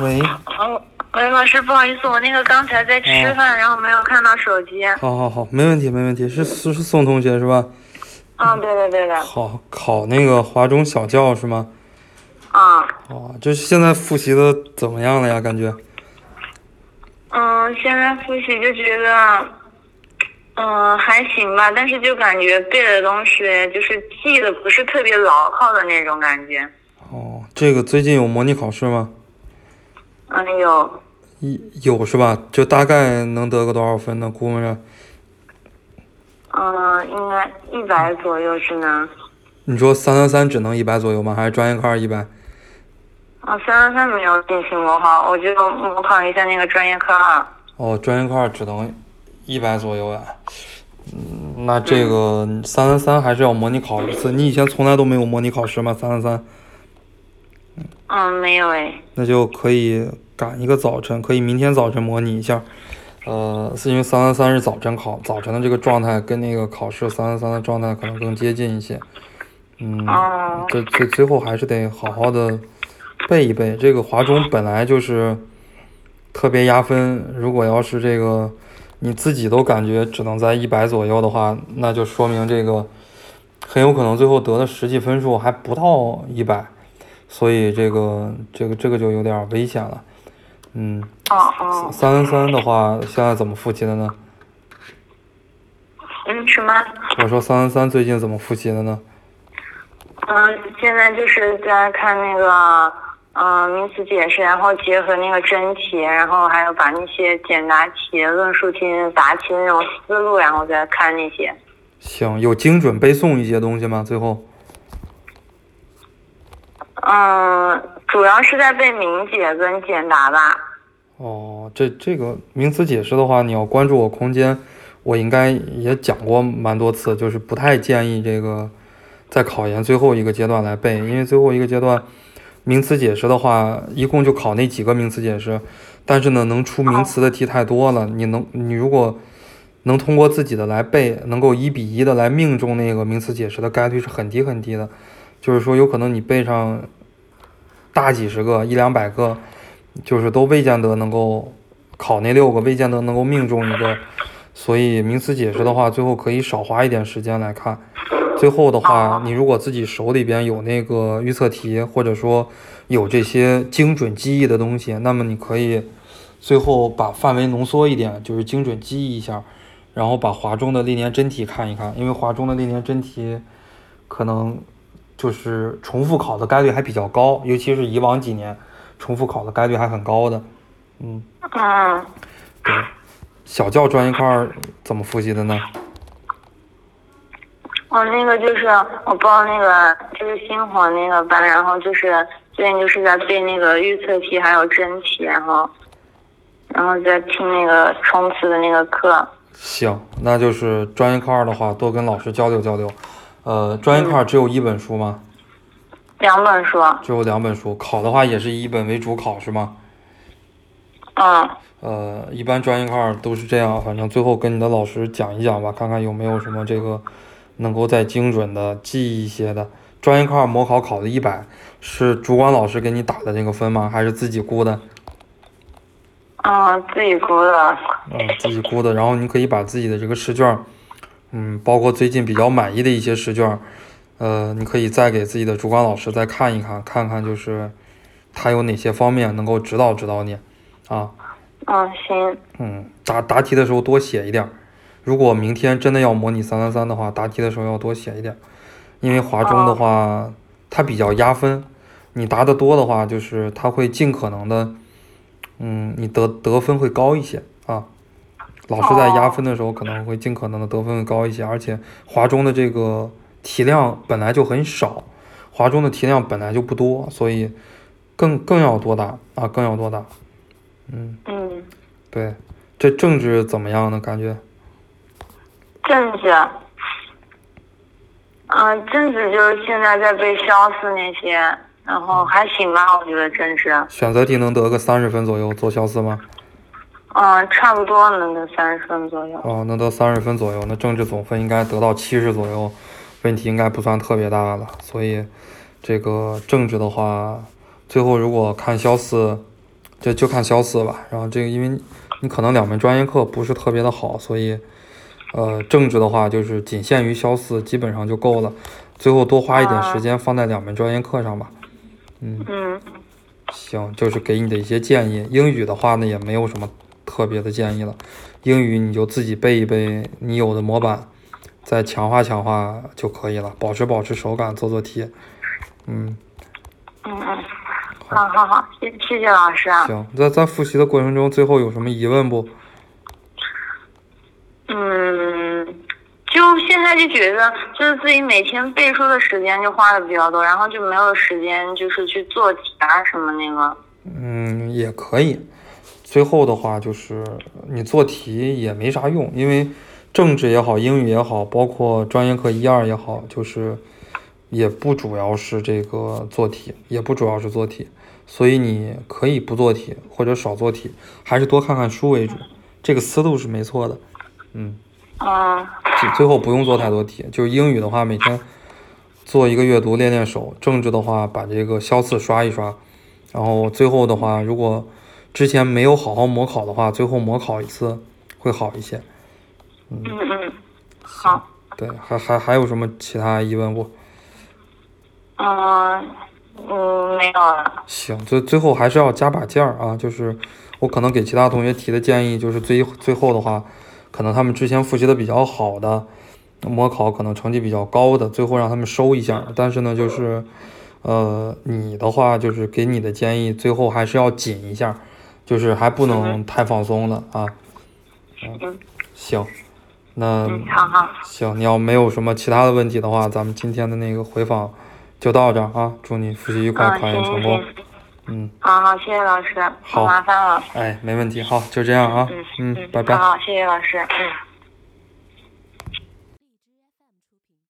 喂，哦，喂，老师，不好意思，我那个刚才在吃饭，然后没有看到手机。好好好，没问题没问题，是是是宋同学是吧？嗯，对对对的。好，考那个华中小教是吗？啊，哦，就是现在复习的怎么样了呀？感觉？嗯，现在复习就觉得，嗯，还行吧，但是就感觉背的东西就是记得不是特别牢靠的那种感觉。哦，这个最近有模拟考试吗？嗯，有。有有是吧？就大概能得个多少分呢？估摸着。嗯，应该一百左右是能。你说三三三只能一百左右吗？还是专业课二一百？啊，三三三没有进行模考，我就模考一下那个专业课二。哦，专业课二只能一百左右呀。嗯，那这个三三三还是要模拟考一次。你以前从来都没有模拟考试吗？三三三？嗯，没有哎。那就可以赶一个早晨，可以明天早晨模拟一下。呃，是因为三三三是早晨考，早晨的这个状态跟那个考试三三三的状态可能更接近一些。嗯，这最最后还是得好好的背一背。这个华中本来就是特别压分，如果要是这个你自己都感觉只能在一百左右的话，那就说明这个很有可能最后得的实际分数还不到一百，所以这个这个这个就有点危险了。嗯，三三三的话，现在怎么复习的呢？嗯，什么？我说三三三最近怎么复习的呢？嗯，现在就是在看那个嗯名词解释，然后结合那个真题，然后还有把那些简答题、论述题、答题那种思路，然后再看那些。行，有精准背诵一些东西吗？最后？嗯。主要是在背明解跟简答吧。哦，这这个名词解释的话，你要关注我空间，我应该也讲过蛮多次，就是不太建议这个在考研最后一个阶段来背，因为最后一个阶段名词解释的话，一共就考那几个名词解释，但是呢，能出名词的题太多了，你能你如果能通过自己的来背，能够一比一的来命中那个名词解释的概率是很低很低的，就是说有可能你背上。大几十个，一两百个，就是都未见得能够考那六个，未见得能够命中一个。所以名词解释的话，最后可以少花一点时间来看。最后的话，你如果自己手里边有那个预测题，或者说有这些精准记忆的东西，那么你可以最后把范围浓缩一点，就是精准记忆一下，然后把华中的历年真题看一看，因为华中的历年真题可能。就是重复考的概率还比较高，尤其是以往几年，重复考的概率还很高的。嗯。嗯。对。小教专业课二怎么复习的呢？我那个就是我报那个就是星火那个班，然后就是最近就是在背那个预测题还有真题，然后，然后再听那个冲刺的那个课。行，那就是专业课二的话，多跟老师交流交流。呃，专业课只有一本书吗？两本书。只有两本书，考的话也是以一本为主考是吗？嗯。呃，一般专业课都是这样，反正最后跟你的老师讲一讲吧，看看有没有什么这个能够再精准的记一些的。专业课模考考的一百，是主管老师给你打的那个分吗？还是自己估的？嗯，自己估的。嗯，自己估的，然后你可以把自己的这个试卷。嗯，包括最近比较满意的一些试卷，呃，你可以再给自己的主管老师再看一看，看看就是他有哪些方面能够指导指导你，啊。嗯，行。嗯，答答题的时候多写一点，如果明天真的要模拟三三三的话，答题的时候要多写一点，因为华中的话它比较压分，你答的多的话，就是他会尽可能的，嗯，你得得分会高一些啊。老师在压分的时候可能会尽可能的得分会高一些，而且华中的这个题量本来就很少，华中的题量本来就不多，所以更更要多答啊，更要多答。嗯嗯，对，这政治怎么样呢？感觉？政治，嗯，政治就是现在在背肖思那些，然后还行吧，我觉得政治。选择题能得个三十分左右做肖四吗？嗯，差不多能得三十分左右。哦，能得三十分左右，那政治总分应该得到七十左右，问题应该不算特别大了。所以，这个政治的话，最后如果看肖四，就就看肖四吧。然后这个因为你可能两门专业课不是特别的好，所以呃政治的话就是仅限于肖四，基本上就够了。最后多花一点时间放在两门专业课上吧。嗯嗯，行，就是给你的一些建议。英语的话呢，也没有什么特别的建议了。英语你就自己背一背你有的模板，再强化强化就可以了。保持保持手感，做做题。嗯嗯嗯，好好好，谢谢谢老师。啊行，在在复习的过程中，最后有什么疑问不？嗯，就现在就觉得，就是自己每天背书的时间就花的比较多，然后就没有时间就是去做题啊什么那个。嗯，也可以。最后的话就是你做题也没啥用，因为政治也好，英语也好，包括专业课一二也好，就是。也不主要是这个做题，也不主要是做题，所以你可以不做题或者少做题，还是多看看书为主。这个思路是没错的，嗯。啊。最后不用做太多题，就是英语的话，每天做一个阅读练练手；政治的话，把这个肖四刷一刷。然后最后的话，如果之前没有好好模考的话，最后模考一次会好一些。嗯嗯。好。对，还还还有什么其他疑问不？嗯嗯，没有了。行，最最后还是要加把劲儿啊！就是我可能给其他同学提的建议，就是最最后的话，可能他们之前复习的比较好的，模考可能成绩比较高的，最后让他们收一下。但是呢，就是呃，你的话就是给你的建议，最后还是要紧一下，就是还不能太放松了啊。嗯，行，那行，你要没有什么其他的问题的话，咱们今天的那个回访。就到这啊！祝你复习愉快，考研成功。嗯，好好，谢谢老师，好麻烦了。哎，没问题，好，就这样啊。嗯嗯，拜拜。好，谢谢老师。嗯。